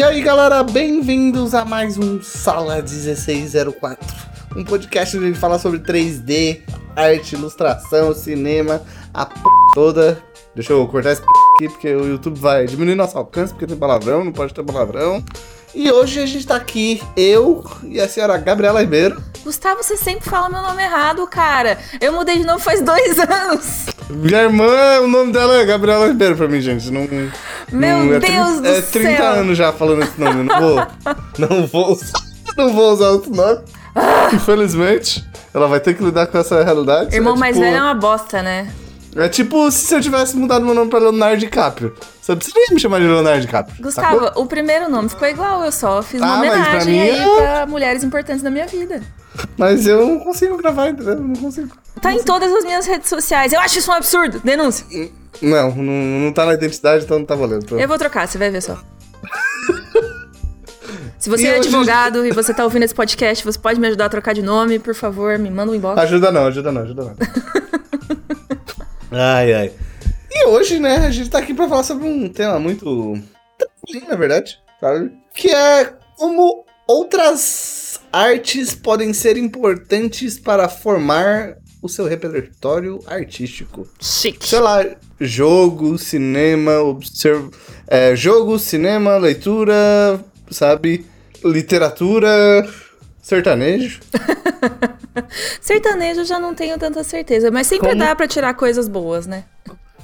E aí, galera, bem-vindos a mais um Sala 1604. Um podcast onde a gente fala sobre 3D, arte, ilustração, cinema, a p toda. Deixa eu cortar esse p aqui, porque o YouTube vai diminuir nosso alcance, porque tem palavrão, não pode ter palavrão. E hoje a gente tá aqui, eu e a senhora Gabriela Ribeiro. Gustavo, você sempre fala meu nome errado, cara. Eu mudei de nome faz dois anos. Minha irmã, o nome dela é Gabriela Ribeiro pra mim, gente. Não, Meu não, é Deus tri- do É 30 céu. anos já falando esse nome, não vou. não vou usar, não vou usar outro nome. Infelizmente, ela vai ter que lidar com essa realidade. Irmão é mais tipo, velho é uma bosta, né? É tipo se eu tivesse mudado meu nome pra Leonardo DiCaprio. Você precisaria me chamar de Leonardo DiCaprio. Gustavo, sacou? o primeiro nome ficou igual, eu só fiz uma Ah, pra homenagem mim aí é- pra mulheres importantes da minha vida. Mas eu não consigo gravar, entendeu? Eu Não consigo. Tá em todas as minhas redes sociais. Eu acho isso um absurdo. Denúncia. Não, não, não tá na identidade, então não tá valendo. Pronto. Eu vou trocar, você vai ver só. Se você E é hoje- advogado e você tá ouvindo esse podcast, você pode me ajudar a trocar de nome, por favor, me manda um inbox. Ajuda não, ajuda não, ajuda não. ai, ai. E hoje, né, a gente tá aqui pra falar sobre um tema muito tranquilo, na verdade, sabe? Que é como outras artes podem ser importantes para formar o seu repertório artístico. Chique. Sei lá, jogo, cinema, observ... é, jogo, cinema, leitura, sabe? Literatura, sertanejo. Sertanejo eu já não tenho tanta certeza, mas sempre Como? dá pra tirar coisas boas, né?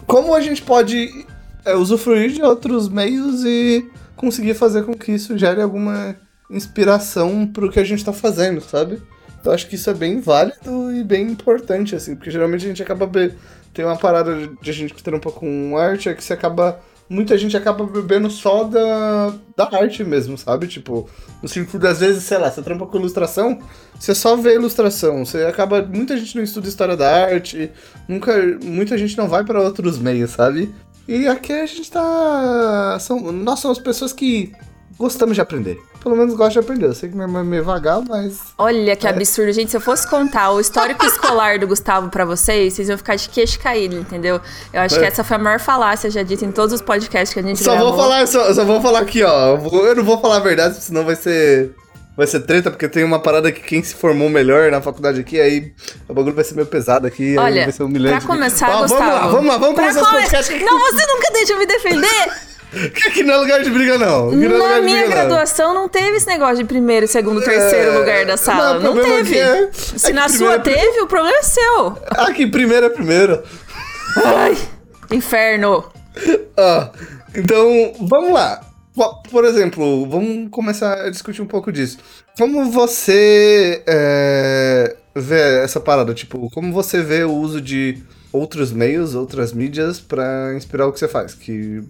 como a gente pode é, usufruir de outros meios e conseguir fazer com que isso gere alguma inspiração pro que a gente tá fazendo, sabe? Eu acho que isso é bem válido e bem importante, assim, porque geralmente a gente acaba. Be... Tem uma parada de gente que trampa com arte, é que você acaba. Muita gente acaba bebendo só da, da arte mesmo, sabe? Tipo, no sentido, às vezes, sei lá, você trampa com ilustração, você só vê ilustração. Você acaba. Muita gente não estuda história da arte, nunca. Muita gente não vai pra outros meios, sabe? E aqui a gente tá. São, nós somos pessoas que gostamos de aprender. Pelo menos gosto de aprender. Eu sei que minha irmã é meio vagal, mas. Olha que absurdo, gente. Se eu fosse contar o histórico escolar do Gustavo pra vocês, vocês iam ficar de queixo caído, entendeu? Eu acho que É. essa foi a maior falácia já dita em todos os podcasts que a gente Só gravou. vou falar, só, só vou falar aqui, ó. Eu não vou falar a verdade, senão vai ser. Vai ser treta, porque tem uma parada que quem se formou melhor na faculdade aqui, aí o bagulho vai ser meio pesado aqui, aí Olha, vai ser humilhante. pra começar, Gustavo... Vamos lá, vamos lá, vamos pra começar come- esse podcast. Não, você nunca deixa eu me defender! Que aqui não é lugar de briga, não. Aqui não é Na minha briga, não. graduação não teve esse negócio de primeiro, segundo, terceiro É, lugar da sala. não, Não, problema teve. é- Se é na que sua teve, o problema é seu. Aqui, primeiro é primeiro. Ai, inferno. Ah, então, vamos lá. Po- Por exemplo, vamos começar a discutir um pouco disso. Como você é, vê essa parada? Tipo, como você vê o uso de outros meios, outras mídias pra inspirar o que você faz? Que,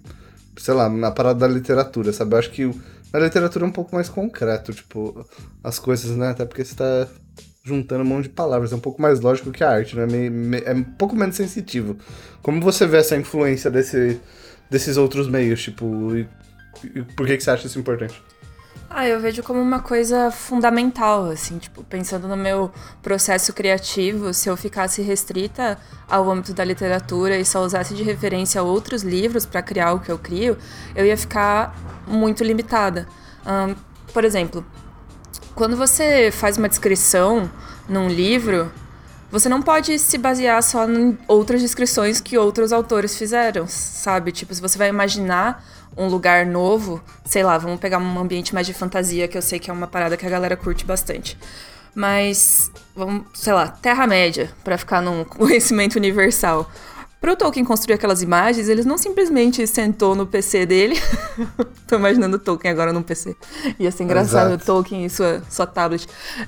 sei lá, na parada da literatura, sabe? Eu acho que na literatura é um pouco mais concreto, tipo, as coisas, né? Até porque você tá juntando um monte de palavras. É um pouco mais lógico que a arte, né? Me- me- É um pouco menos sensitivo. Como você vê essa influência desse, desses outros meios, tipo, e, e por que, que você acha isso importante? Ah, eu vejo como uma coisa fundamental, assim, tipo, pensando no meu processo criativo, se eu ficasse restrita ao âmbito da literatura e só usasse de referência outros livros para criar o que eu crio, eu ia ficar muito limitada. Ahn, por exemplo, quando você faz uma descrição num livro, você não pode se basear só em outras descrições que outros autores fizeram, sabe? Tipo, se você vai imaginar um lugar novo, sei lá, vamos pegar um ambiente mais de fantasia, que eu sei que é uma parada que a galera curte bastante. Mas, vamos, sei lá, Terra-média, pra ficar num conhecimento universal. Pro Tolkien construir aquelas imagens, ele não simplesmente sentou no PC dele. Tô imaginando o Tolkien agora num PC. Ia ser engraçado Exato. o Tolkien e sua, sua tablet.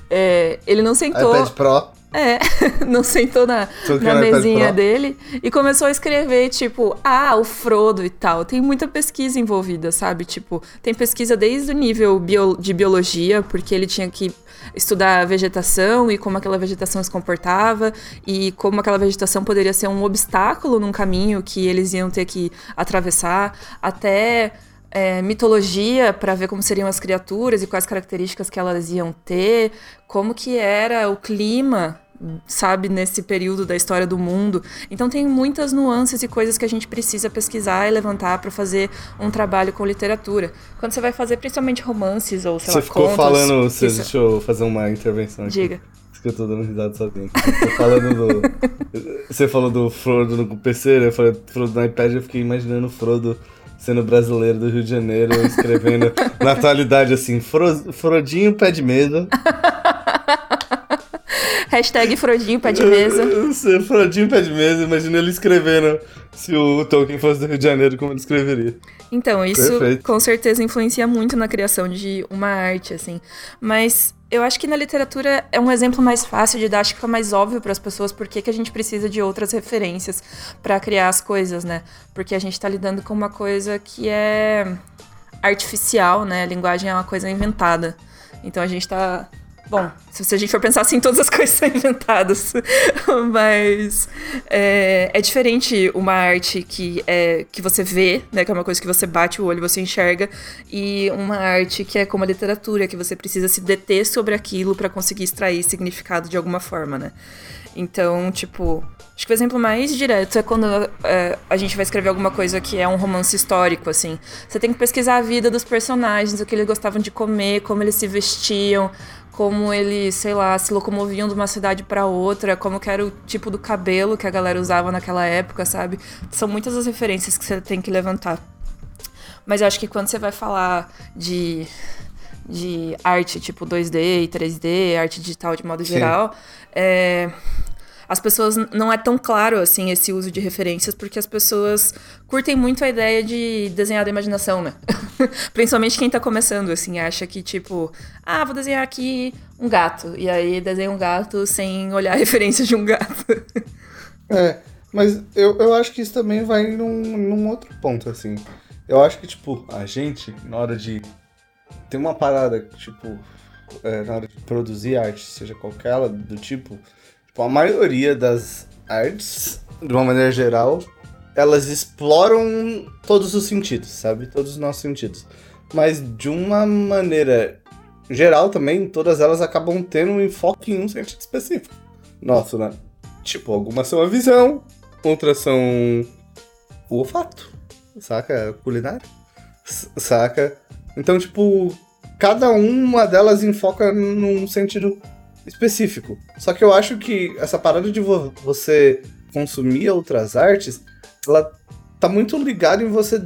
É, ele não sentou. iPad Pro. É, não sentou na, na mesinha dele e começou a escrever, tipo, ah, o Frodo e tal. Tem muita pesquisa envolvida, sabe? Tipo, tem pesquisa desde o nível bio- de biologia, porque ele tinha que estudar a vegetação e como aquela vegetação se comportava e como aquela vegetação poderia ser um obstáculo num caminho que eles iam ter que atravessar, até é, mitologia para ver como seriam as criaturas e quais características que elas iam ter, como que era o clima sabe, nesse período da história do mundo. Então tem muitas nuances e coisas que a gente precisa pesquisar e levantar para fazer um trabalho com literatura. Quando você vai fazer principalmente romances ou sei você lá, ficou contos, falando, você, isso- deixa eu fazer uma intervenção aqui. Diga. Que eu tô dando risada sozinho. Tô falando do. Você falou do Frodo no PC, né? Eu falei Frodo no iPad, eu fiquei imaginando o Frodo sendo brasileiro do Rio de Janeiro, escrevendo na atualidade assim, Fro- Frodinho pé de mesa. Hashtag Frodinho, pé de mesa. Frodinho pé de mesa, imagina ele escrevendo se o Tolkien fosse do Rio de Janeiro, como ele escreveria. Então, isso Perfeito. com certeza influencia muito na criação de uma arte, assim. Mas eu acho que na literatura é um exemplo mais fácil que fica mais óbvio para as pessoas por que a gente precisa de outras referências para criar as coisas, né? Porque a gente está lidando com uma coisa que é artificial, né? A linguagem é uma coisa inventada. Então a gente tá. Bom, se a gente for pensar assim, todas as coisas são inventadas. Mas é, é diferente uma arte que, é, que você vê, né? Que é uma coisa que você bate o olho, você enxerga, e uma arte que é como a literatura, que você precisa se deter sobre aquilo para conseguir extrair significado de alguma forma, né? Então, tipo, acho que o exemplo mais direto é quando é, a gente vai escrever alguma coisa que é um romance histórico, assim. Você tem que pesquisar a vida dos personagens, o que eles gostavam de comer, como eles se vestiam, como eles, sei lá, se locomoviam de uma cidade para outra, como que era o tipo do cabelo que a galera usava naquela época, sabe? São muitas as referências que você tem que levantar. Mas eu acho que quando você vai falar de, de arte tipo 2D e 3D, arte digital de modo Sim. geral, é, as pessoas não é tão claro assim esse uso de referências porque as pessoas curtem muito a ideia de desenhar da imaginação, né? Principalmente quem tá começando assim, acha que tipo, ah, vou desenhar aqui um gato e aí desenha um gato sem olhar a referência de um gato. É, mas eu, eu acho que isso também vai num, num outro ponto, assim. Eu acho que, tipo, a gente, na hora de. Tem uma parada, tipo, é, na hora de produzir arte, seja qualquer ela do tipo, tipo, a maioria das artes, de uma maneira geral, elas exploram todos os sentidos, sabe? Todos os nossos sentidos. Mas de uma maneira geral também, todas elas acabam tendo um enfoque em um sentido específico. Nosso, né? Tipo, algumas são a visão, outras são o olfato, saca? Culinária, saca? Então, tipo, cada uma delas enfoca num sentido específico. Só que eu acho que essa parada de vo- você consumir outras artes, ela tá muito ligada em você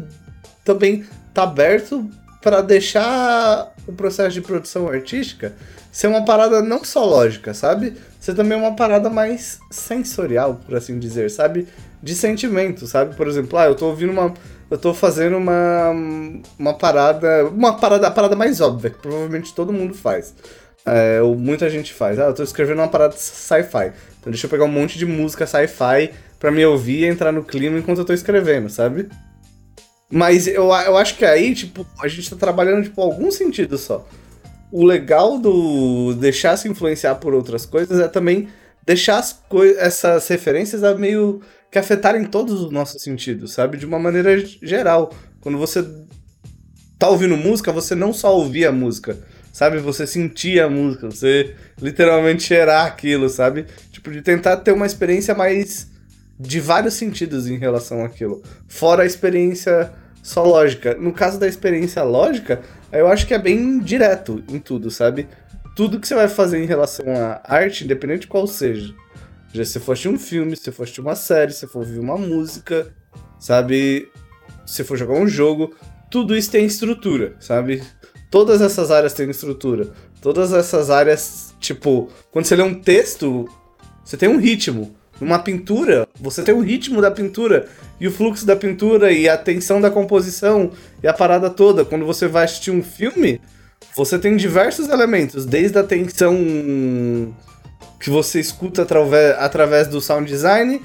também tá aberto para deixar o processo de produção artística ser uma parada não só lógica, sabe? Ser também uma parada mais sensorial, por assim dizer, sabe? De sentimento, sabe? Por exemplo, ah, eu tô ouvindo uma. Eu tô fazendo uma. Uma parada. Uma parada, a parada mais óbvia, que provavelmente todo mundo faz. É, muita gente faz. Ah, eu tô escrevendo uma parada sci-fi. Então deixa eu pegar um monte de música sci-fi pra me ouvir e entrar no clima enquanto eu tô escrevendo, sabe? Mas eu, eu acho que aí, tipo, a gente tá trabalhando, tipo, algum sentido só. O legal do deixar se influenciar por outras coisas é também deixar as essas referências a meio que afetarem todos os nossos sentidos, sabe? De uma maneira geral. Quando você tá ouvindo música, você não só ouvir a música, sabe? Você sentir a música, você literalmente cheirar aquilo, sabe? Tipo, de tentar ter uma experiência mais de vários sentidos em relação àquilo. Fora a experiência só lógica. No caso da experiência lógica, eu acho que é bem direto em tudo, sabe? Tudo que você vai fazer em relação à arte, independente de qual seja. Já se assistir um filme, se assistir uma série, se for ouvir uma música, sabe? Se for jogar um jogo, tudo isso tem estrutura, sabe? Todas essas áreas têm estrutura. Todas essas áreas, tipo, quando você lê um texto, você tem um ritmo. Numa pintura, você tem o ritmo da pintura e o fluxo da pintura e a tensão da composição e a parada toda. Quando você vai assistir um filme, você tem diversos elementos, desde a tensão que você escuta através, através do sound design,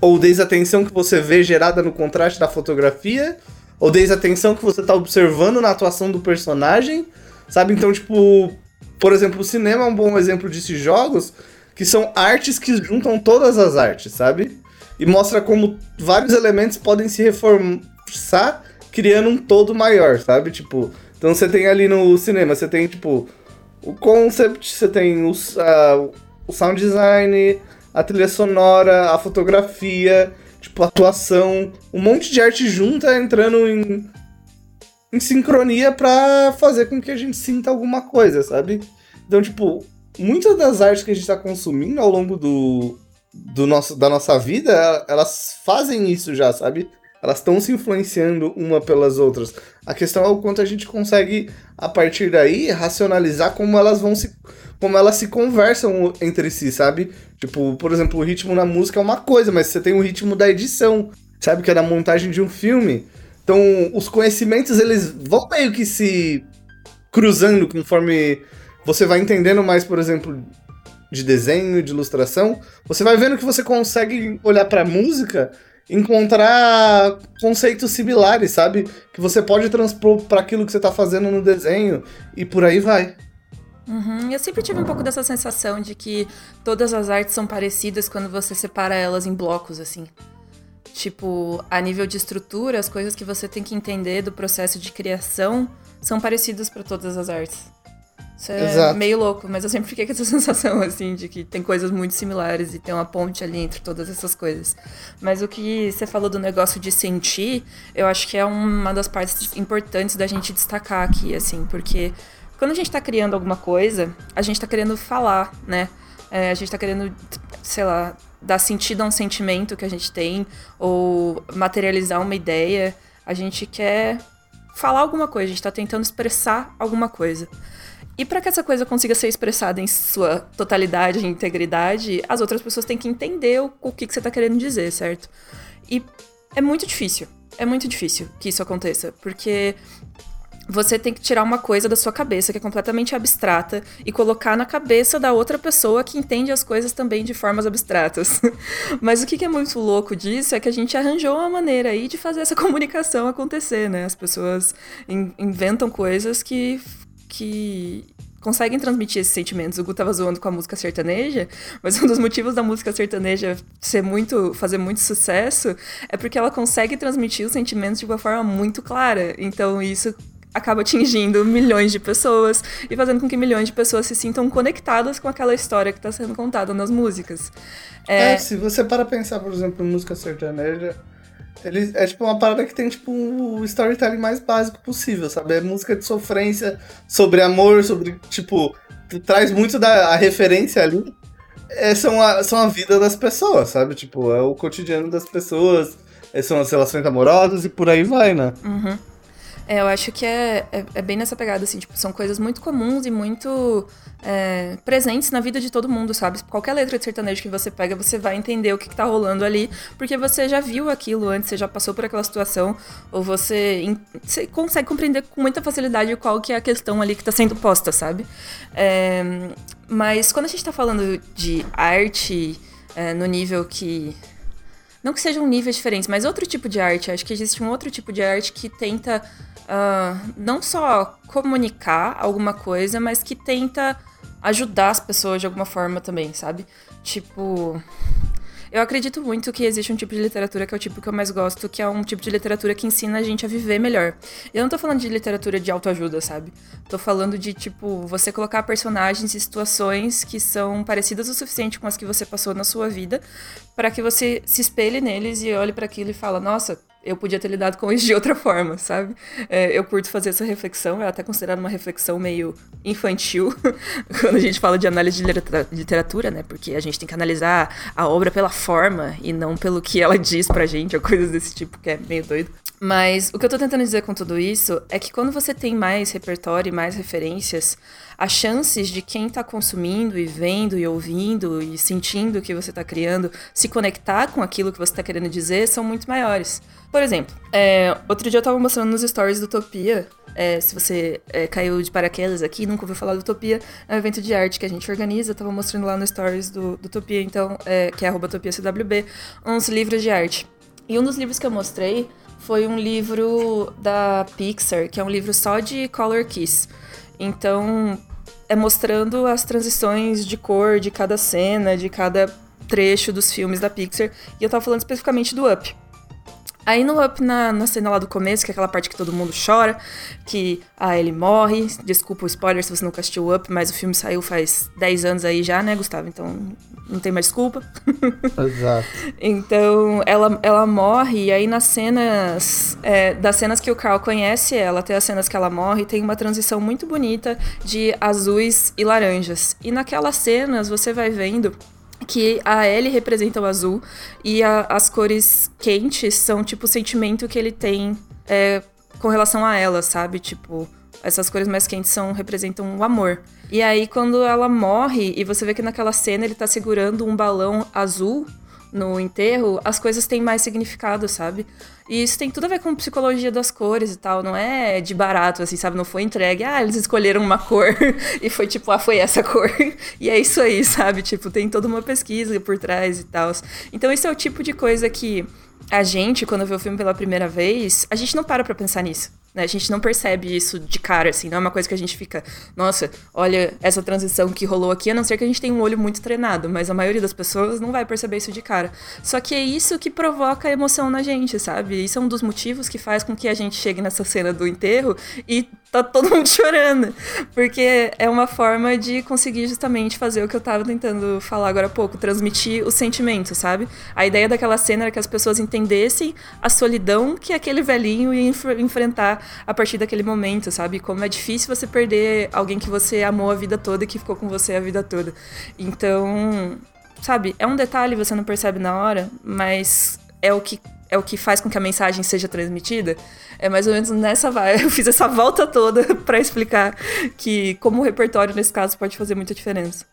ou desde a tensão que você vê gerada no contraste da fotografia, ou desde a tensão que você tá observando na atuação do personagem, sabe? Então, tipo, por exemplo, o cinema é um bom exemplo desses jogos, que são artes que juntam todas as artes, sabe? E mostra como vários elementos podem se reforçar, criando um todo maior, sabe? Tipo, então você tem ali no cinema, você tem, tipo, o concept, você tem ah, o sound design, a trilha sonora, a fotografia, tipo, atuação, um monte de arte junta entrando em, em sincronia para fazer com que a gente sinta alguma coisa, sabe? Então, tipo, muitas das artes que a gente tá consumindo ao longo do, do nosso, da nossa vida, elas fazem isso já, sabe? Elas estão se influenciando uma pelas outras. A questão é o quanto a gente consegue, a partir daí, racionalizar como elas vão se. como elas se conversam entre si, sabe? Tipo, por exemplo, o ritmo na música é uma coisa, mas você tem o ritmo da edição, sabe? Que é da montagem de um filme. Então, os conhecimentos, eles vão meio que se cruzando conforme você vai entendendo mais, por exemplo, de desenho, de ilustração. Você vai vendo que você consegue olhar pra música encontrar conceitos similares, sabe? Que você pode transpor para aquilo que você tá fazendo no desenho e por aí vai. Uhum. Eu sempre tive um pouco dessa sensação de que todas as artes são parecidas quando você separa elas em blocos, assim. Tipo, a nível de estrutura, as coisas que você tem que entender do processo de criação são parecidas para todas as artes. Isso é Exato. meio louco, mas eu sempre fiquei com essa sensação, assim, de que tem coisas muito similares e tem uma ponte ali entre todas essas coisas. Mas o que você falou do negócio de sentir, eu acho que é uma das partes importantes da gente destacar aqui, assim, porque quando a gente tá criando alguma coisa, a gente tá querendo falar, né? É, a gente tá querendo, sei lá, dar sentido a um sentimento que a gente tem, ou materializar uma ideia. A gente quer falar alguma coisa, a gente tá tentando expressar alguma coisa. E para que essa coisa consiga ser expressada em sua totalidade e integridade, as outras pessoas têm que entender o, o que, que você está querendo dizer, certo? E é muito difícil. É muito difícil que isso aconteça, porque você tem que tirar uma coisa da sua cabeça que é completamente abstrata e colocar na cabeça da outra pessoa que entende as coisas também de formas abstratas. Mas o que é muito louco disso é que a gente arranjou uma maneira aí de fazer essa comunicação acontecer, né? As pessoas in inventam coisas que que conseguem transmitir esses sentimentos. O Gu tava zoando com a música sertaneja, mas um dos motivos da música sertaneja ser muito, fazer muito sucesso é porque ela consegue transmitir os sentimentos de uma forma muito clara. Então isso acaba atingindo milhões de pessoas e fazendo com que milhões de pessoas se sintam conectadas com aquela história que está sendo contada nas músicas. É... é, se você para pensar, por exemplo, em música sertaneja, ele é tipo uma parada que tem tipo o storytelling mais básico possível, sabe? É música de sofrência, sobre amor, sobre tipo traz muito da referência ali. É, são, a, são a vida das pessoas, sabe? Tipo, é o cotidiano das pessoas, é, são as relações amorosas e por aí vai, né? Uhum. É, eu acho que é, é, é, bem nessa pegada, assim, tipo, são coisas muito comuns e muito é, presentes na vida de todo mundo, sabe? Qualquer letra de sertanejo que você pega, você vai entender o que, que tá rolando ali, porque você já viu aquilo antes, você já passou por aquela situação, ou você, você consegue compreender com muita facilidade qual que é a questão ali que tá sendo posta, sabe? É, mas quando a gente tá falando de arte é, no nível que não que sejam níveis diferentes, mas outro tipo de arte. Acho que existe um outro tipo de arte que tenta uh, não só comunicar alguma coisa, mas que tenta ajudar as pessoas de alguma forma também, sabe? Tipo. Eu acredito muito que existe um tipo de literatura que é o tipo que eu mais gosto, que é um tipo de literatura que ensina a gente a viver melhor. Eu não tô falando de literatura de autoajuda, sabe? Tô falando de, tipo, você colocar personagens e situações que são parecidas o suficiente com as que você passou na sua vida, para que você se espelhe neles e olhe para aquilo e fala: "Nossa, eu podia ter lidado com isso de outra forma, sabe? É, eu curto fazer essa reflexão, é até considerada uma reflexão meio infantil, quando a gente fala de análise de literatura, né? Porque a gente tem que analisar a obra pela forma e não pelo que ela diz pra gente, ou coisas desse tipo, que é meio doido. Mas o que eu tô tentando dizer com tudo isso é que quando você tem mais repertório e mais referências, as chances de quem está consumindo e vendo e ouvindo e sentindo o que você está criando se conectar com aquilo que você está querendo dizer são muito maiores. Por exemplo, é, outro dia eu estava mostrando nos stories do Utopia. É, se você é, caiu de paraquedas aqui nunca ouviu falar do Utopia, é um evento de arte que a gente organiza. Eu tava mostrando lá no stories do, do Utopia, então, é, que é arroba CWB, uns livros de arte. E um dos livros que eu mostrei foi um livro da Pixar, que é um livro só de Color Kiss. Então, é mostrando as transições de cor de cada cena, de cada trecho dos filmes da Pixar. E eu tava falando especificamente do Up. Aí no Up, na, na cena lá do começo, que é aquela parte que todo mundo chora, que a Ellie morre. Desculpa o spoiler se você nunca assistiu o Up, mas o filme saiu faz 10 anos aí já, né, Gustavo? Então não tem mais desculpa. Exato. então ela, ela morre, e aí nas cenas. É, das cenas que o Carl conhece ela, até as cenas que ela morre, tem uma transição muito bonita de azuis e laranjas. E naquelas cenas você vai vendo que a Ellie representa o azul e a, as cores quentes são tipo o sentimento que ele tem é, com relação a ela, sabe? Tipo, essas cores mais quentes são representam o amor. E aí quando ela morre e você vê que naquela cena ele tá segurando um balão azul no enterro, as coisas têm mais significado, sabe? E isso tem tudo a ver com psicologia das cores e tal, não é de barato, assim, sabe? Não foi entregue, ah, eles escolheram uma cor e foi tipo, ah, foi essa cor. e é isso aí, sabe? Tipo, tem toda uma pesquisa por trás e tal. Então, esse é o tipo de coisa que a gente, quando vê o filme pela primeira vez, a gente não para pra pensar nisso. Né? A gente não percebe isso de cara, assim, não é uma coisa que a gente fica, nossa, olha essa transição que rolou aqui, a não ser que a gente tenha um olho muito treinado, mas a maioria das pessoas não vai perceber isso de cara. Só que é isso que provoca emoção na gente, sabe? Isso é um dos motivos que faz com que a gente chegue nessa cena do enterro e tá todo mundo chorando. Porque é uma forma de conseguir justamente fazer o que eu tava tentando falar agora há pouco, transmitir o sentimento, sabe? A ideia daquela cena era que as pessoas entendessem a solidão que aquele velhinho ia enf enfrentar a partir daquele momento, sabe? Como é difícil você perder alguém que você amou a vida toda e que ficou com você a vida toda. Então, sabe, é um detalhe, você não percebe na hora, mas é o que é o que faz com que a mensagem seja transmitida. É mais ou menos nessa vibe. Eu fiz essa volta toda para explicar que como o repertório nesse caso pode fazer muita diferença.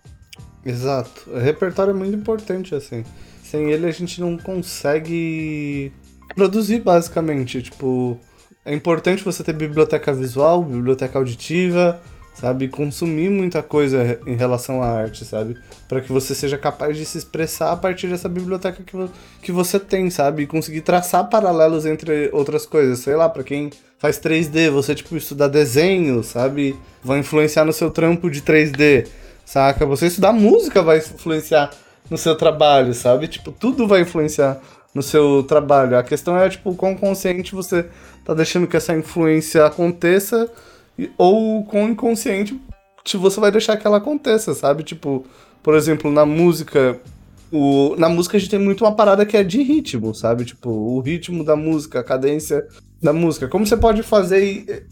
Exato. O repertório é muito importante assim. Sem ele a gente não consegue produzir basicamente, tipo, é importante você ter biblioteca visual, biblioteca auditiva, sabe? Consumir muita coisa em relação à arte, sabe? Para que você seja capaz de se expressar a partir dessa biblioteca que, vo que você tem, sabe? E conseguir traçar paralelos entre outras coisas. Sei lá, para quem faz 3D, você, tipo, estudar desenho, sabe? Vai influenciar no seu trampo de 3D, saca? Você estudar música vai influenciar no seu trabalho, sabe? Tipo, tudo vai influenciar no seu trabalho. A questão é, tipo, quão consciente você tá deixando que essa influência aconteça ou quão inconsciente você vai deixar que ela aconteça, sabe? Tipo, por exemplo, na música, o, na música a gente tem muito uma parada que é de ritmo, sabe? Tipo, o ritmo da música, a cadência da música. Como você pode fazer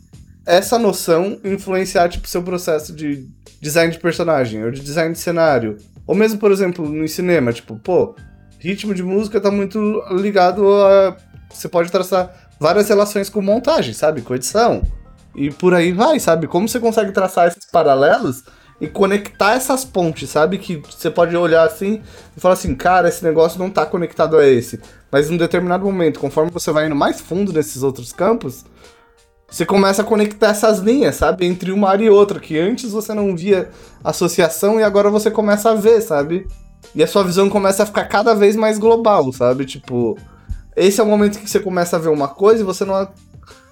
essa noção influenciar, tipo, seu processo de design de personagem, ou de design de cenário? Ou mesmo, por exemplo, no cinema, tipo, pô, ritmo de música tá muito ligado a. Você pode traçar várias relações com montagem, sabe? Com edição. E por aí vai, sabe? Como você consegue traçar esses paralelos e conectar essas pontes, sabe? Que você pode olhar assim e falar assim, cara, esse negócio não tá conectado a esse. Mas em um determinado momento, conforme você vai indo mais fundo nesses outros campos, você começa a conectar essas linhas, sabe? Entre uma área e outra, que antes você não via associação e agora você começa a ver, sabe? E a sua visão começa a ficar cada vez mais global, sabe? Tipo, esse é o momento que você começa a ver uma coisa e você não,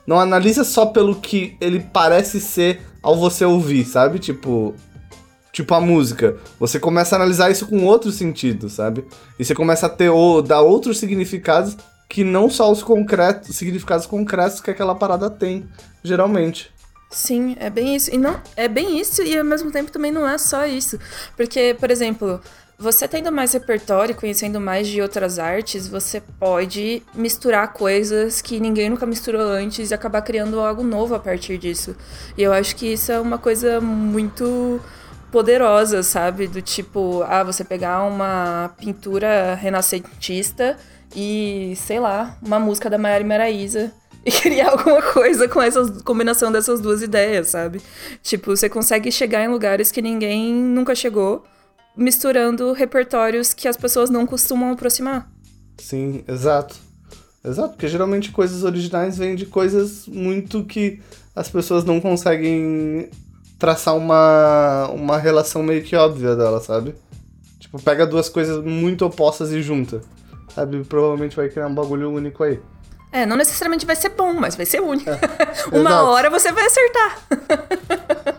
não analisa só pelo que ele parece ser ao você ouvir, sabe? Tipo, tipo a música. Você começa a analisar isso com outro sentido, sabe? E você começa a ter ou dar outros significados que não só os concretos, significados concretos que aquela parada tem, geralmente. Sim, é bem isso. E não, é bem isso e ao mesmo tempo também não é só isso. Porque, por exemplo, você tendo mais repertório, conhecendo mais de outras artes, você pode misturar coisas que ninguém nunca misturou antes e acabar criando algo novo a partir disso. E eu acho que isso é uma coisa muito poderosa, sabe? Do tipo, ah, você pegar uma pintura renascentista e, sei lá, uma música da Maiara Maraíza e criar alguma coisa com essa combinação dessas duas ideias, sabe? Tipo, você consegue chegar em lugares que ninguém nunca chegou misturando repertórios que as pessoas não costumam aproximar. Sim, exato. Exato, porque geralmente coisas originais vêm de coisas muito que as pessoas não conseguem traçar uma, uma relação meio que óbvia dela, sabe? Tipo, pega duas coisas muito opostas e junta. Sabe? Provavelmente vai criar um bagulho único aí. É, não necessariamente vai ser bom, mas vai ser único. É, uma hora você vai acertar.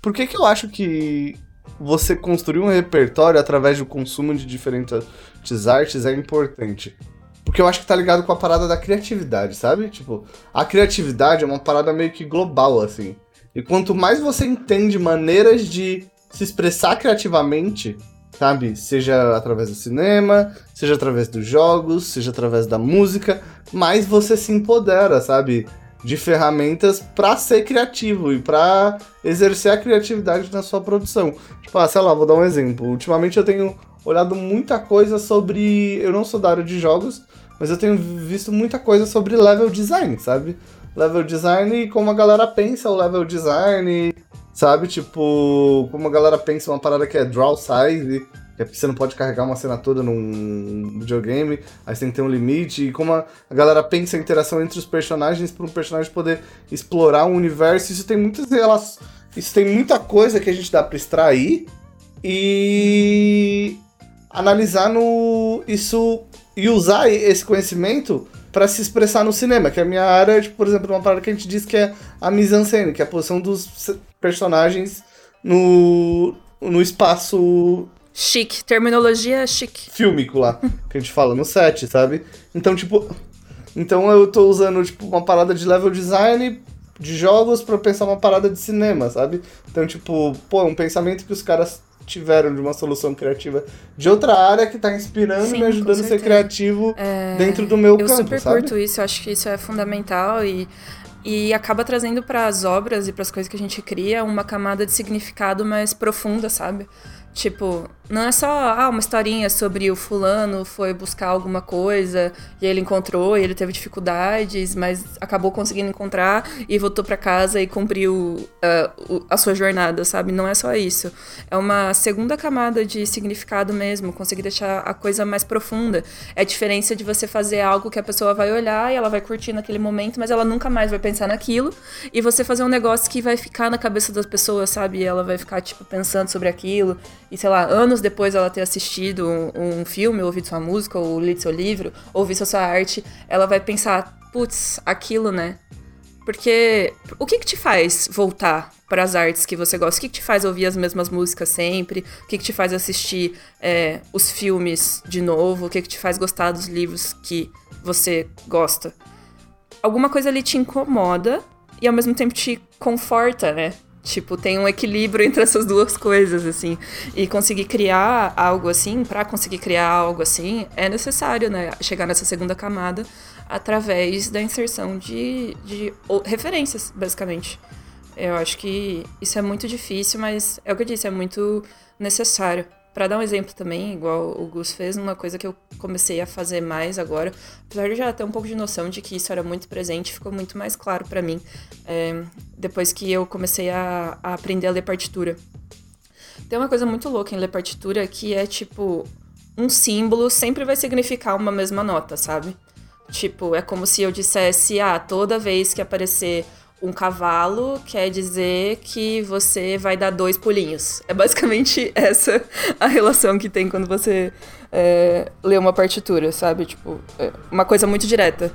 Por que que eu acho que você construir um repertório através do consumo de diferentes artes é importante. Porque eu acho que tá ligado com a parada da criatividade, sabe? Tipo, a criatividade é uma parada meio que global, assim. E quanto mais você entende maneiras de se expressar criativamente, sabe? Seja através do cinema, seja através dos jogos, seja através da música, mais você se empodera, sabe? De ferramentas para ser criativo e para exercer a criatividade na sua produção. Tipo, ah, sei lá, vou dar um exemplo. Ultimamente eu tenho olhado muita coisa sobre. Eu não sou da área de jogos, mas eu tenho visto muita coisa sobre level design, sabe? Level design e como a galera pensa o level design, Sabe, tipo, como a galera pensa uma parada que é draw size, é porque você não pode carregar uma cena toda num videogame, aí você tem que ter um limite, e como a, galera pensa a interação entre os personagens para um personagem poder explorar o universo, isso tem muitas relações. Isso tem muita coisa que a gente dá para extrair e analisar no isso e usar esse conhecimento para se expressar no cinema, que é a minha área, tipo, por exemplo, uma parada que a gente diz que é a mise-en-scène, que é a posição dos personagens no, no espaço... Chique, terminologia chique. Fílmico lá, que a gente fala no set, sabe? Então, tipo... Então eu tô usando, tipo, uma parada de level design de jogos para pensar uma parada de cinema, sabe? Então, tipo, pô, é um pensamento que os caras tiveram de uma solução criativa de outra área que tá inspirando Sim, e me ajudando a ser criativo é... dentro do meu eu campo, Eu super curto isso, eu acho que isso é fundamental e e acaba trazendo para as obras e para as coisas que a gente cria uma camada de significado mais profunda, sabe? Tipo, não é só ah, uma historinha sobre o fulano foi buscar alguma coisa e ele encontrou e ele teve dificuldades, mas acabou conseguindo encontrar e voltou para casa e cumpriu uh, a sua jornada, sabe? Não é só isso. É uma segunda camada de significado mesmo, conseguir deixar a coisa mais profunda. É a diferença de você fazer algo que a pessoa vai olhar e ela vai curtir naquele momento, mas ela nunca mais vai pensar naquilo, e você fazer um negócio que vai ficar na cabeça das pessoas, sabe? E ela vai ficar, tipo, pensando sobre aquilo, e sei lá, anos anos depois ela ter assistido um, um filme, ouvido sua música, ou lido seu livro, ou visto sua arte, ela vai pensar, putz, aquilo, né? Porque o que que te faz voltar para as artes que você gosta? O que, que te faz ouvir as mesmas músicas sempre? O que, que te faz assistir é, os filmes de novo? O que, que te faz gostar dos livros que você gosta? Alguma coisa ali te incomoda e ao mesmo tempo te conforta, né? Tipo, tem um equilíbrio entre essas duas coisas, assim. E conseguir criar algo assim, para conseguir criar algo assim, é necessário, né? Chegar nessa segunda camada através da inserção de, de referências, basicamente. Eu acho que isso é muito difícil, mas é o que eu disse, é muito necessário. Para dar um exemplo também, igual o Gus fez, uma coisa que eu comecei a fazer mais agora, apesar de já ter um pouco de noção de que isso era muito presente, ficou muito mais claro para mim é, depois que eu comecei a, a aprender a ler partitura. Tem uma coisa muito louca em ler partitura que é tipo um símbolo sempre vai significar uma mesma nota, sabe? Tipo, é como se eu dissesse, ah, toda vez que aparecer um cavalo quer dizer que você vai dar dois pulinhos. É basicamente essa a relação que tem quando você é, lê uma partitura, sabe? Tipo, é uma coisa muito direta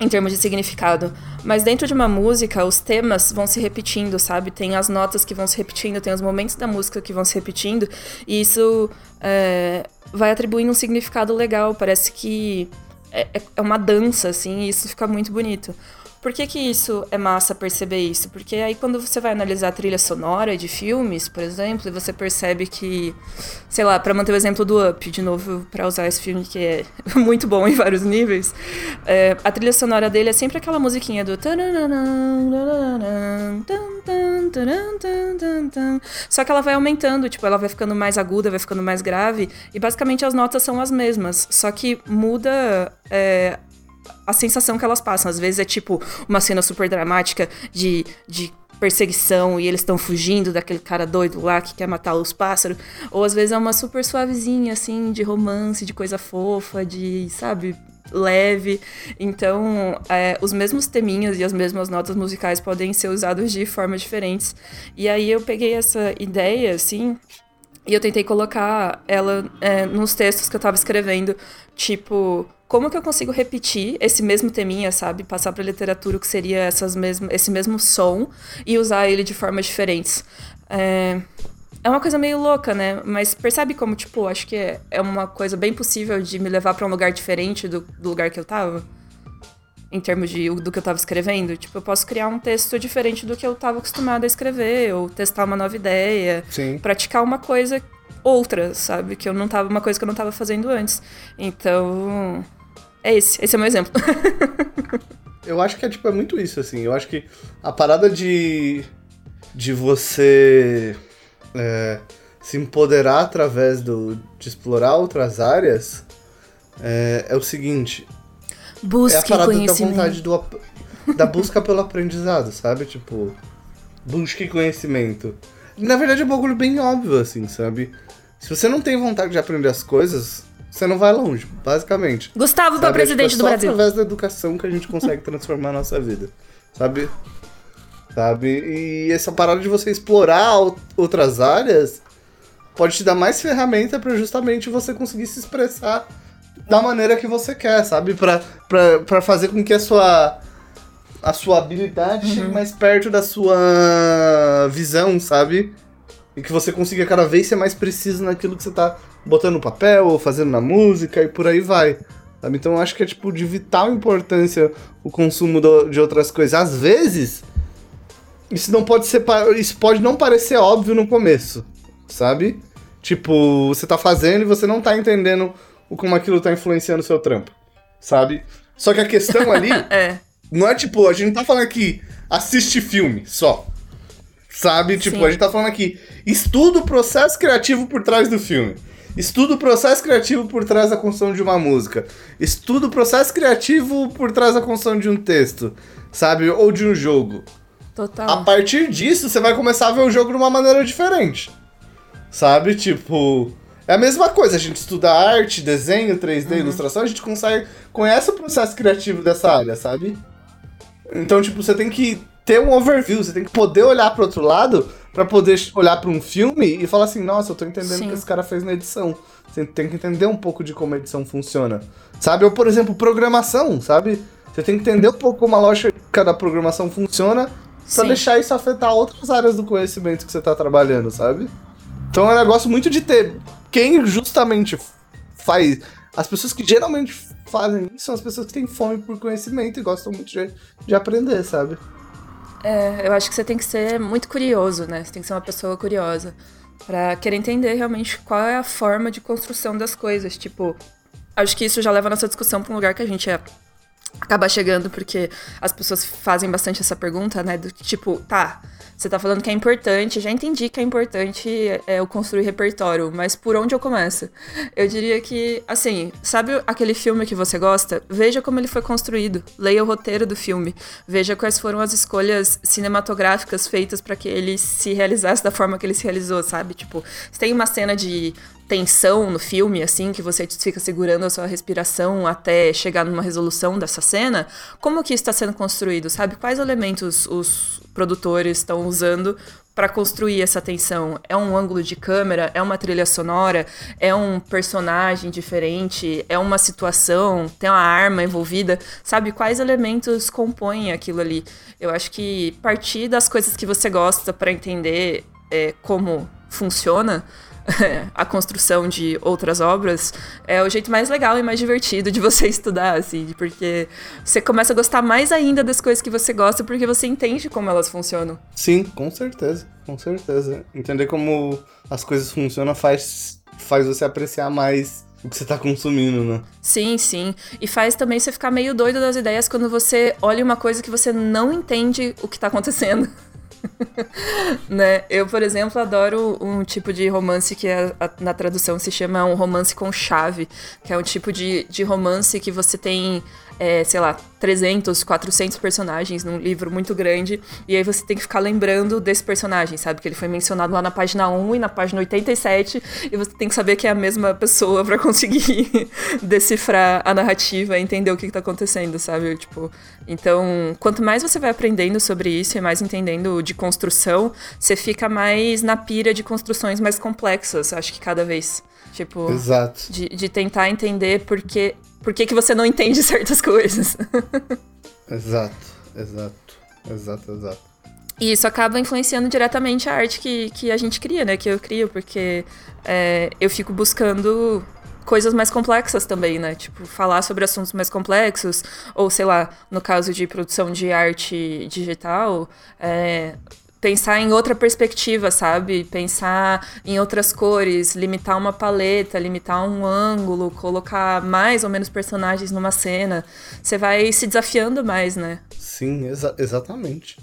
em termos de significado. Mas dentro de uma música, os temas vão se repetindo, sabe? Tem as notas que vão se repetindo, tem os momentos da música que vão se repetindo, e isso é, vai atribuindo um significado legal. Parece que é, é uma dança, assim, e isso fica muito bonito. Por que, que isso é massa perceber isso? Porque aí quando você vai analisar a trilha sonora de filmes, por exemplo, e você percebe que, sei lá, para manter o exemplo do Up, de novo, para usar esse filme que é muito bom em vários níveis, é, a trilha sonora dele é sempre aquela musiquinha do. Só que ela vai aumentando, tipo, ela vai ficando mais aguda, vai ficando mais grave, e basicamente as notas são as mesmas, só que muda é, a sensação que elas passam. Às vezes é tipo uma cena super dramática de, de perseguição e eles estão fugindo daquele cara doido lá que quer matar os pássaros. Ou às vezes é uma super suavezinha, assim, de romance, de coisa fofa, de, sabe, leve. Então, é, os mesmos teminhos e as mesmas notas musicais podem ser usados de formas diferentes. E aí eu peguei essa ideia, assim, e eu tentei colocar ela é, nos textos que eu tava escrevendo. Tipo, como que eu consigo repetir esse mesmo teminha, sabe? Passar para literatura o que seria essas mesmo, esse mesmo som e usar ele de formas diferentes. É, É uma coisa meio louca, né? Mas percebe como, tipo, acho que é, é uma coisa bem possível de me levar para um lugar diferente do, do lugar que eu tava? Em termos de, do que eu tava escrevendo. Tipo, eu posso criar um texto diferente do que eu tava acostumada a escrever, ou testar uma nova ideia. Sim. Praticar uma coisa outra, sabe? Que eu não tava. Uma coisa que eu não tava fazendo antes. Então. É esse. Esse é o meu exemplo. eu acho que é, tipo, é muito isso, assim. Eu acho que a parada de. de você. É, se empoderar através do, de explorar outras áreas é, é o seguinte. Busque é a parada da vontade do, da busca pelo aprendizado, sabe? Tipo, busque conhecimento. Na verdade é um bagulho bem óbvio, assim, sabe? Se você não tem vontade de aprender as coisas, você não vai longe, basicamente. Gustavo para presidente tipo, é do Brasil. através da educação que a gente consegue transformar a nossa vida, sabe? Sabe? E essa parada de você explorar outras áreas pode te dar mais ferramenta para justamente você conseguir se expressar da maneira que você quer, sabe? Pra, pra, pra fazer com que a sua, a sua habilidade uhum. chegue mais perto da sua visão, sabe? E que você consiga cada vez ser mais preciso naquilo que você tá botando no papel ou fazendo na música e por aí vai. Sabe? Então eu acho que é tipo de vital importância o consumo do, de outras coisas. Às vezes, isso não pode ser. Isso pode não parecer óbvio no começo. Sabe? Tipo, você tá fazendo e você não tá entendendo o como aquilo tá influenciando o seu trampo. Sabe? Só que a questão ali é. não é tipo, a gente não tá falando aqui, assiste filme só. Sabe? Tipo, Sim. a gente tá falando aqui, estuda o processo criativo por trás do filme. Estuda o processo criativo por trás da construção de uma música. Estuda o processo criativo por trás da construção de um texto. Sabe? Ou de um jogo. Total. A partir disso, você vai começar a ver o jogo de uma maneira diferente. Sabe? Tipo, é a mesma coisa, a gente estuda arte, desenho, 3D, uhum. ilustração, a gente consegue. conhece o processo criativo dessa área, sabe? Então, tipo, você tem que ter um overview, você tem que poder olhar para outro lado para poder olhar para um filme e falar assim, nossa, eu tô entendendo o que esse cara fez na edição. Você tem que entender um pouco de como a edição funciona. Sabe? Ou, por exemplo, programação, sabe? Você tem que entender um pouco como a lógica da programação funciona para deixar isso afetar outras áreas do conhecimento que você tá trabalhando, sabe? Então é um negócio muito de ter quem justamente faz. As pessoas que geralmente fazem isso são as pessoas que têm fome por conhecimento e gostam muito de, de aprender, sabe? É, eu acho que você tem que ser muito curioso, né? Você tem que ser uma pessoa curiosa para querer entender realmente qual é a forma de construção das coisas. Tipo, acho que isso já leva a nossa discussão para um lugar que a gente é, acaba chegando, porque as pessoas fazem bastante essa pergunta, né? Do tipo, tá, você tá falando que é importante, já entendi que é importante é, eu construir repertório, mas por onde eu começo? Eu diria que, assim, sabe aquele filme que você gosta? Veja como ele foi construído, leia o roteiro do filme, veja quais foram as escolhas cinematográficas feitas para que ele se realizasse da forma que ele se realizou, sabe? Tipo, se tem uma cena de tensão no filme, assim, que você fica segurando a sua respiração até chegar numa resolução dessa cena, como que está sendo construído, sabe? Quais elementos os produtores estão usando para construir essa tensão? É um ângulo de câmera? É uma trilha sonora? É um personagem diferente? É uma situação? Tem uma arma envolvida? Sabe quais elementos compõem aquilo ali? Eu acho que partir das coisas que você gosta para entender é, como funciona a construção de outras obras, é o jeito mais legal e mais divertido de você estudar, assim, porque você começa a gostar mais ainda das coisas que você gosta porque você entende como elas funcionam. Sim, com certeza, com certeza. Entender como as coisas funcionam faz, faz você apreciar mais o que você tá consumindo, né? Sim, sim. E faz também você ficar meio doido das ideias quando você olha uma coisa que você não entende o que tá acontecendo. né? Eu, por exemplo, adoro um tipo de romance que é, na tradução se chama um romance com chave, que é um tipo de, de romance que você tem é, sei lá, 300, 400 personagens num livro muito grande, e aí você tem que ficar lembrando desse personagem, sabe? Que ele foi mencionado lá na página 1 e na página 87, e você tem que saber que é a mesma pessoa para conseguir decifrar a narrativa e entender o que, que tá acontecendo, sabe? Tipo, então, quanto mais você vai aprendendo sobre isso e mais entendendo de construção, você fica mais na pira de construções mais complexas, acho que cada vez. Tipo, Exato. De, de tentar entender porque por que, que você não entende certas coisas. exato, exato, exato, exato. E isso acaba influenciando diretamente a arte que, que a gente cria, né? Que eu crio, porque é, eu fico buscando coisas mais complexas também, né? Tipo, falar sobre assuntos mais complexos, ou sei lá, no caso de produção de arte digital, é, pensar em outra perspectiva, sabe? Pensar em outras cores, limitar uma paleta, limitar um ângulo, colocar mais ou menos personagens numa cena. Você vai se desafiando mais, né? Sim, exa exatamente.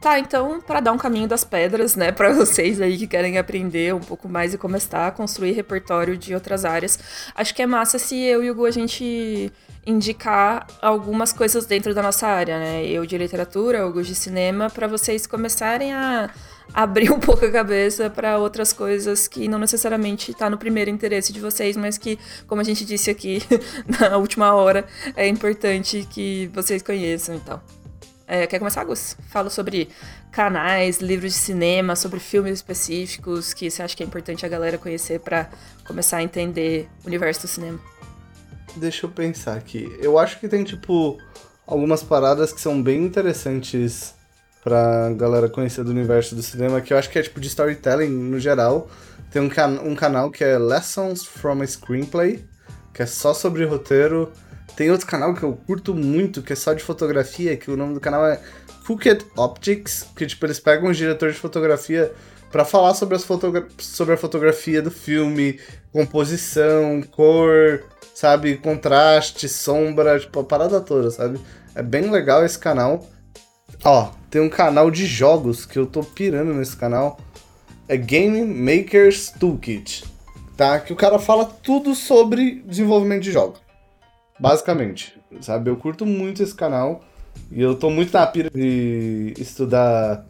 Tá, então, para dar um caminho das pedras, né, para vocês aí que querem aprender um pouco mais e começar a construir repertório de outras áreas, acho que é massa se eu e o Gu a gente indicar algumas coisas dentro da nossa área, né? Eu de literatura, o Gu de cinema, para vocês começarem a abrir um pouco a cabeça para outras coisas que não necessariamente está no primeiro interesse de vocês, mas que, como a gente disse aqui na última hora, é importante que vocês conheçam, então. É, quer começar, Gus? Fala sobre canais, livros de cinema, sobre filmes específicos que você acha que é importante a galera conhecer para começar a entender o universo do cinema. Deixa eu pensar aqui. Eu acho que tem, tipo, algumas paradas que são bem interessantes pra galera conhecer do universo do cinema, que eu acho que é, tipo, de storytelling no geral. Tem um, can um canal que é Lessons from a Screenplay, que é só sobre roteiro tem outro canal que eu curto muito, que é só de fotografia, que o nome do canal é Cooked Optics, que tipo, eles pegam os diretores de fotografia para falar sobre, as sobre a fotografia do filme, composição, cor, sabe, contraste, sombra, tipo, a parada toda, sabe? É bem legal esse canal. Ó, tem um canal de jogos que eu tô pirando nesse canal. É Game Makers Toolkit, tá? Que o cara fala tudo sobre desenvolvimento de jogos. Basicamente, sabe? Eu curto muito esse canal e eu tô muito na pira de estudar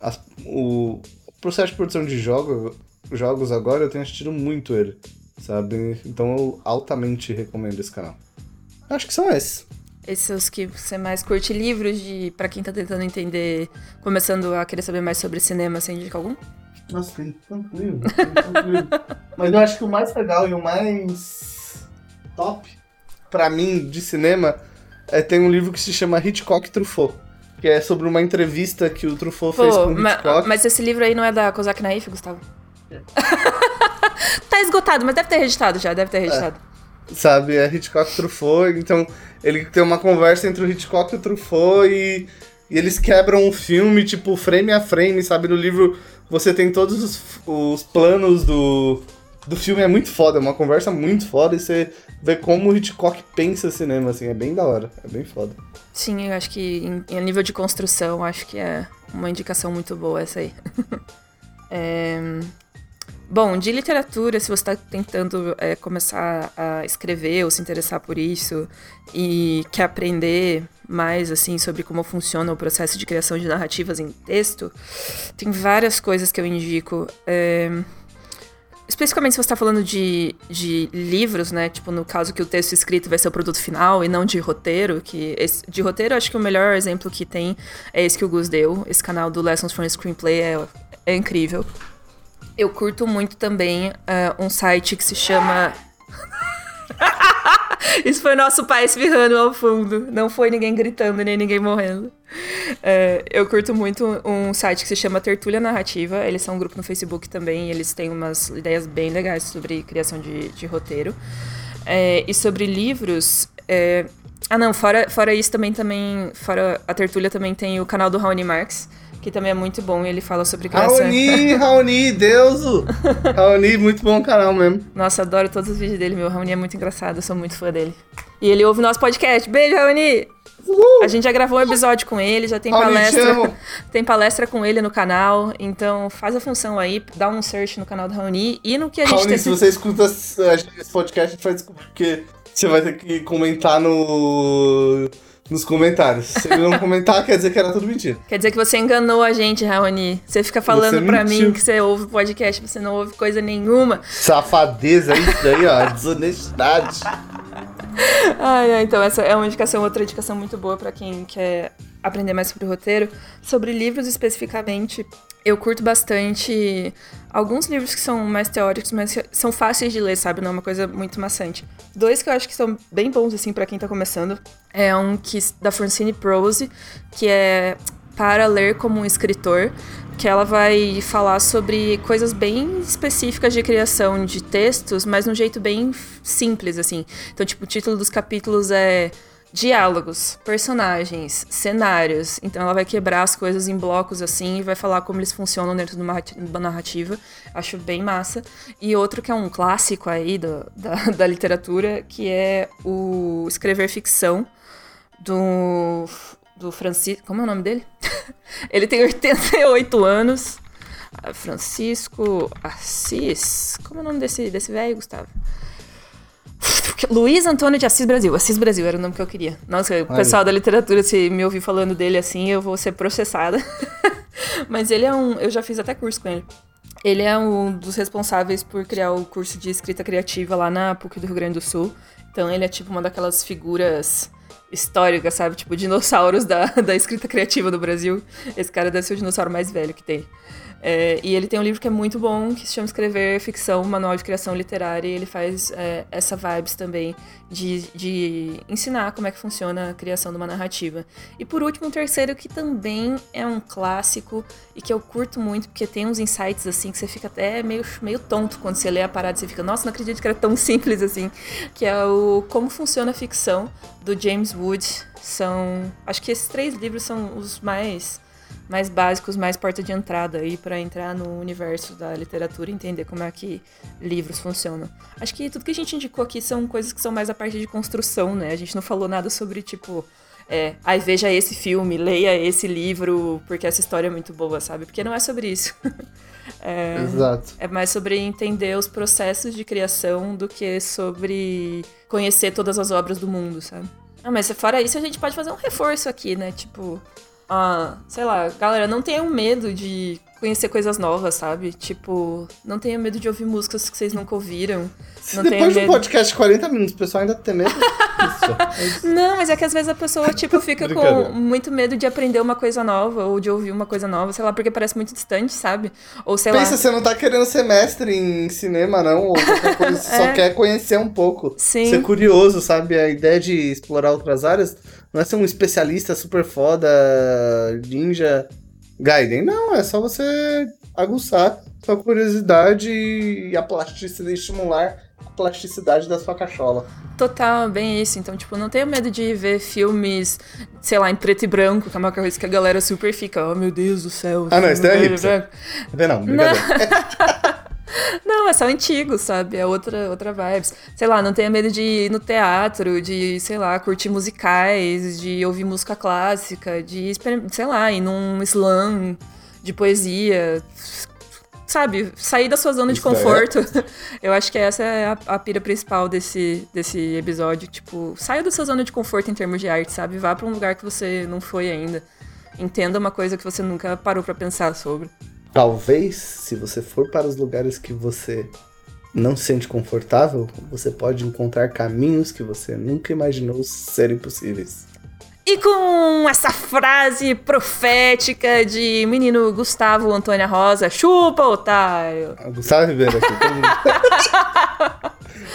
as, o processo de produção de jogo, jogos agora, eu tenho assistido muito ele, sabe? Então eu altamente recomendo esse canal. Acho que são esses. Esses são os que você mais curte livros de para quem tá tentando entender, começando a querer saber mais sobre cinema, você indica algum? Nossa, tem tanto livro, tem tanto livro. Mas eu acho que o mais legal e o mais top para mim, de cinema, é, tem um livro que se chama Hitchcock Truffaut. Que é sobre uma entrevista que o Truffaut Pô, fez com o Hitchcock. Mas esse livro aí não é da Kozak Naif, Gustavo? É. tá esgotado, mas deve ter registrado já, deve ter registrado. É. Sabe, é Hitchcock Truffaut, então ele tem uma conversa entre o Hitchcock e o Truffaut e, e eles quebram o filme, tipo, frame a frame, sabe? No livro você tem todos os, os planos do, do filme, é muito foda, é uma conversa muito foda e você ver como o Hitchcock pensa cinema, assim, é bem da hora, é bem foda. Sim, eu acho que em, em nível de construção, acho que é uma indicação muito boa essa aí. é... Bom, de literatura, se você está tentando é, começar a escrever ou se interessar por isso e quer aprender mais assim sobre como funciona o processo de criação de narrativas em texto, tem várias coisas que eu indico. É Especificamente se você está falando de, de livros, né? Tipo, no caso que o texto escrito vai ser o produto final e não de roteiro, que esse, de roteiro acho que o melhor exemplo que tem é esse que o Gus deu. Esse canal do Lessons from Screenplay é, é incrível. Eu curto muito também uh, um site que se chama Isso foi nosso pai espirrando ao fundo. Não foi ninguém gritando, nem ninguém morrendo. É, eu curto muito um site que se chama Tertúlia Narrativa. Eles são um grupo no Facebook também. eles têm umas ideias bem legais sobre criação de, de roteiro. É, e sobre livros. É... Ah, não, fora, fora isso também, também. Fora a Tertúlia também tem o canal do Raoni Marx que também é muito bom e ele fala sobre criação. Raoni, Raoni, Deuso! Raoni, muito bom canal mesmo. Nossa, adoro todos os vídeos dele, meu. Raoni é muito engraçado, eu sou muito fã dele. E ele ouve nosso podcast. Beijo, Raoni! A gente já gravou um episódio com ele, já tem Raoni, palestra. Tem palestra com ele no canal. Então faz a função aí, dá um search no canal do Raoni e no que a gente Raoni, tem... se você escuta esse podcast, a gente vai descobrir que você vai ter que comentar no nos comentários. Se ele não comentar, quer dizer que era tudo mentira. Quer dizer que você enganou a gente, Raoni. Você fica falando você pra mentiu. mim que você ouve podcast, você não ouve coisa nenhuma. Safadeza, isso daí, ó. Desonestidade. ai, ai, então essa é uma indicação, outra indicação muito boa para quem quer aprender mais sobre o roteiro. Sobre livros especificamente, eu curto bastante alguns livros que são mais teóricos, mas são fáceis de ler, sabe? Não é uma coisa muito maçante. Dois que eu acho que são bem bons, assim, para quem tá começando. É um que, da Francine Prose, que é para ler como um escritor, que ela vai falar sobre coisas bem específicas de criação de textos, mas de um jeito bem simples, assim. Então, tipo, o título dos capítulos é diálogos, personagens, cenários. Então ela vai quebrar as coisas em blocos assim e vai falar como eles funcionam dentro de uma narrativa. Acho bem massa. E outro que é um clássico aí do, da, da literatura, que é o escrever ficção do, do Francisco. Como é o nome dele? Ele tem 88 anos. Francisco Assis. Como é o nome desse, desse velho, Gustavo? Luiz Antônio de Assis Brasil. Assis Brasil era o nome que eu queria. Nossa, o pessoal da literatura, se me ouvir falando dele assim, eu vou ser processada. Mas ele é um. Eu já fiz até curso com ele. Ele é um dos responsáveis por criar o curso de escrita criativa lá na PUC do Rio Grande do Sul. Então ele é tipo uma daquelas figuras históricas, sabe? Tipo, dinossauros da, da escrita criativa do Brasil. Esse cara deve ser o dinossauro mais velho que tem. É, e ele tem um livro que é muito bom, que se chama Escrever Ficção, Manual de Criação Literária, e ele faz é, essa vibes também de, de ensinar como é que funciona a criação de uma narrativa. E por último, um terceiro que também é um clássico e que eu curto muito, porque tem uns insights assim que você fica até meio, meio tonto quando você lê a parada, você fica, nossa, não acredito que era tão simples assim, que é o Como Funciona a Ficção, do James Wood. São, acho que esses três livros são os mais mais básicos, mais porta de entrada aí para entrar no universo da literatura e entender como é que livros funcionam. Acho que tudo que a gente indicou aqui são coisas que são mais a parte de construção, né? A gente não falou nada sobre tipo é, aí veja esse filme, leia esse livro, porque essa história é muito boa, sabe? Porque não é sobre isso. é, Exato. É mais sobre entender os processos de criação do que sobre conhecer todas as obras do mundo, sabe? Ah, mas fora isso, a gente pode fazer um reforço aqui, né? Tipo, ah, sei lá, galera, não tenham medo de conhecer coisas novas, sabe? Tipo, não tenha medo de ouvir músicas que vocês nunca ouviram. Não Depois de um podcast de 40 minutos, o pessoal ainda tem medo. Isso. Não, mas é que às vezes a pessoa, tipo, fica com muito medo de aprender uma coisa nova ou de ouvir uma coisa nova, sei lá, porque parece muito distante, sabe? Ou sei Pensa, lá. você não tá querendo ser mestre em cinema, não, ou qualquer coisa, você é. só quer conhecer um pouco. Sim. Ser curioso, sabe? A ideia de explorar outras áreas não é ser um especialista super foda, ninja, Gaiden. Não, é só você aguçar sua curiosidade e a plasticidade, estimular a plasticidade da sua cachola. Total, bem isso. Então, tipo, não tenha medo de ver filmes, sei lá, em preto e branco, que é uma coisa que a galera super fica, oh meu Deus do céu. Ah, não, isso é hipster. Não. Não. Não, é só antigo, sabe? É outra, outra vibes. Sei lá, não tenha medo de ir no teatro, de, sei lá, curtir musicais, de ouvir música clássica, de, sei lá, ir num slam de poesia, sabe, sair da sua zona de conforto. É. Eu acho que essa é a, a, pira principal desse, desse episódio. Tipo, saia da sua zona de conforto em termos de arte, sabe? Vá para um lugar que você não foi ainda. Entenda uma coisa que você nunca parou para pensar sobre. Talvez, se você for para os lugares que você não se sente confortável, você pode encontrar caminhos que você nunca imaginou serem possíveis. E com essa frase profética de menino Gustavo Antônia Rosa, chupa, otário! Gustavo Ribeiro aqui.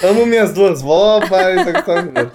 Amo minhas duas vó, mas é Gustavo Ribeiro.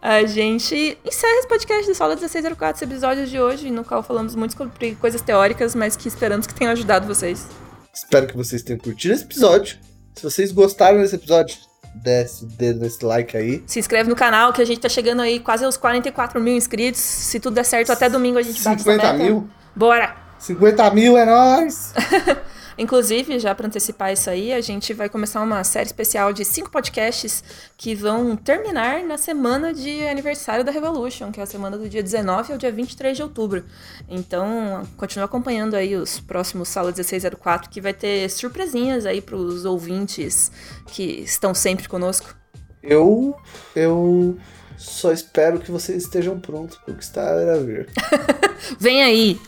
A gente encerra esse podcast do Sala 1604, esse episódio de hoje, no qual falamos muito sobre coisas teóricas, mas que esperamos que tenham ajudado vocês. Espero que vocês tenham curtido esse episódio. Se vocês gostaram desse episódio, desce dedo nesse like aí. Se inscreve no canal, que a gente tá chegando aí quase aos 44 mil inscritos. Se tudo der certo, até domingo a gente bate 50 mil? Bora! 50 mil é nóis! Inclusive, já para antecipar isso aí, a gente vai começar uma série especial de cinco podcasts que vão terminar na semana de aniversário da Revolution, que é a semana do dia 19 ao dia 23 de outubro. Então, continue acompanhando aí os próximos Sala 1604, que vai ter surpresinhas aí para os ouvintes que estão sempre conosco. Eu. Eu. Só espero que vocês estejam prontos para o que está a vir. Vem aí!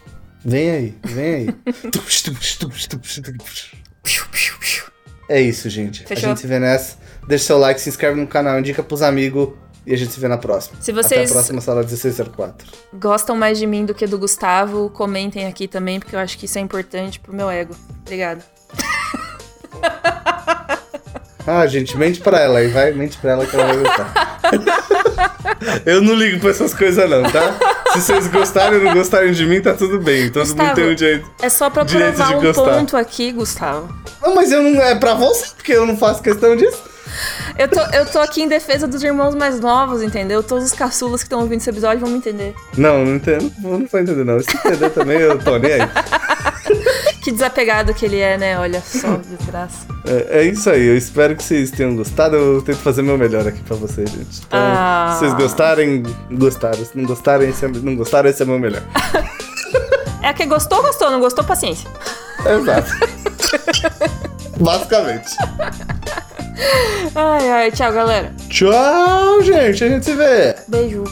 Vem aí, vem aí. é isso, gente. Fechou? A gente se vê nessa. Deixa seu like, se inscreve no canal, indica pros amigos. E a gente se vê na próxima. Se vocês Até a próxima sala 1604. gostam mais de mim do que do Gustavo, comentem aqui também, porque eu acho que isso é importante pro meu ego. Obrigada. Ah, gente, mente pra ela aí, vai, mente pra ela que ela vai gostar. eu não ligo pra essas coisas não, tá? Se vocês gostarem ou não gostarem de mim, tá tudo bem. Todo mundo Gustavo, tem um jeito. É só pra Direito provar um gostar. ponto aqui, Gustavo. Não, mas eu não é pra você, porque eu não faço questão disso. Eu tô, eu tô aqui em defesa dos irmãos mais novos, entendeu? Todos os caçulas que estão ouvindo esse episódio vão me entender. Não, não entendo. Não vou entender, não. Se entender também, eu tô nem aí. Que desapegado que ele é, né? Olha só, desgraça. É, é isso aí, eu espero que vocês tenham gostado. Eu tento fazer meu melhor aqui pra vocês, gente. Então, Ah. se vocês gostarem, gostaram. Se não gostarem, é, não gostaram, esse é meu melhor. É que gostou, gostou. Não gostou, paciência. Exato. Basicamente. Ai, ai. Tchau, galera. Tchau, gente. A gente se vê. Beijo.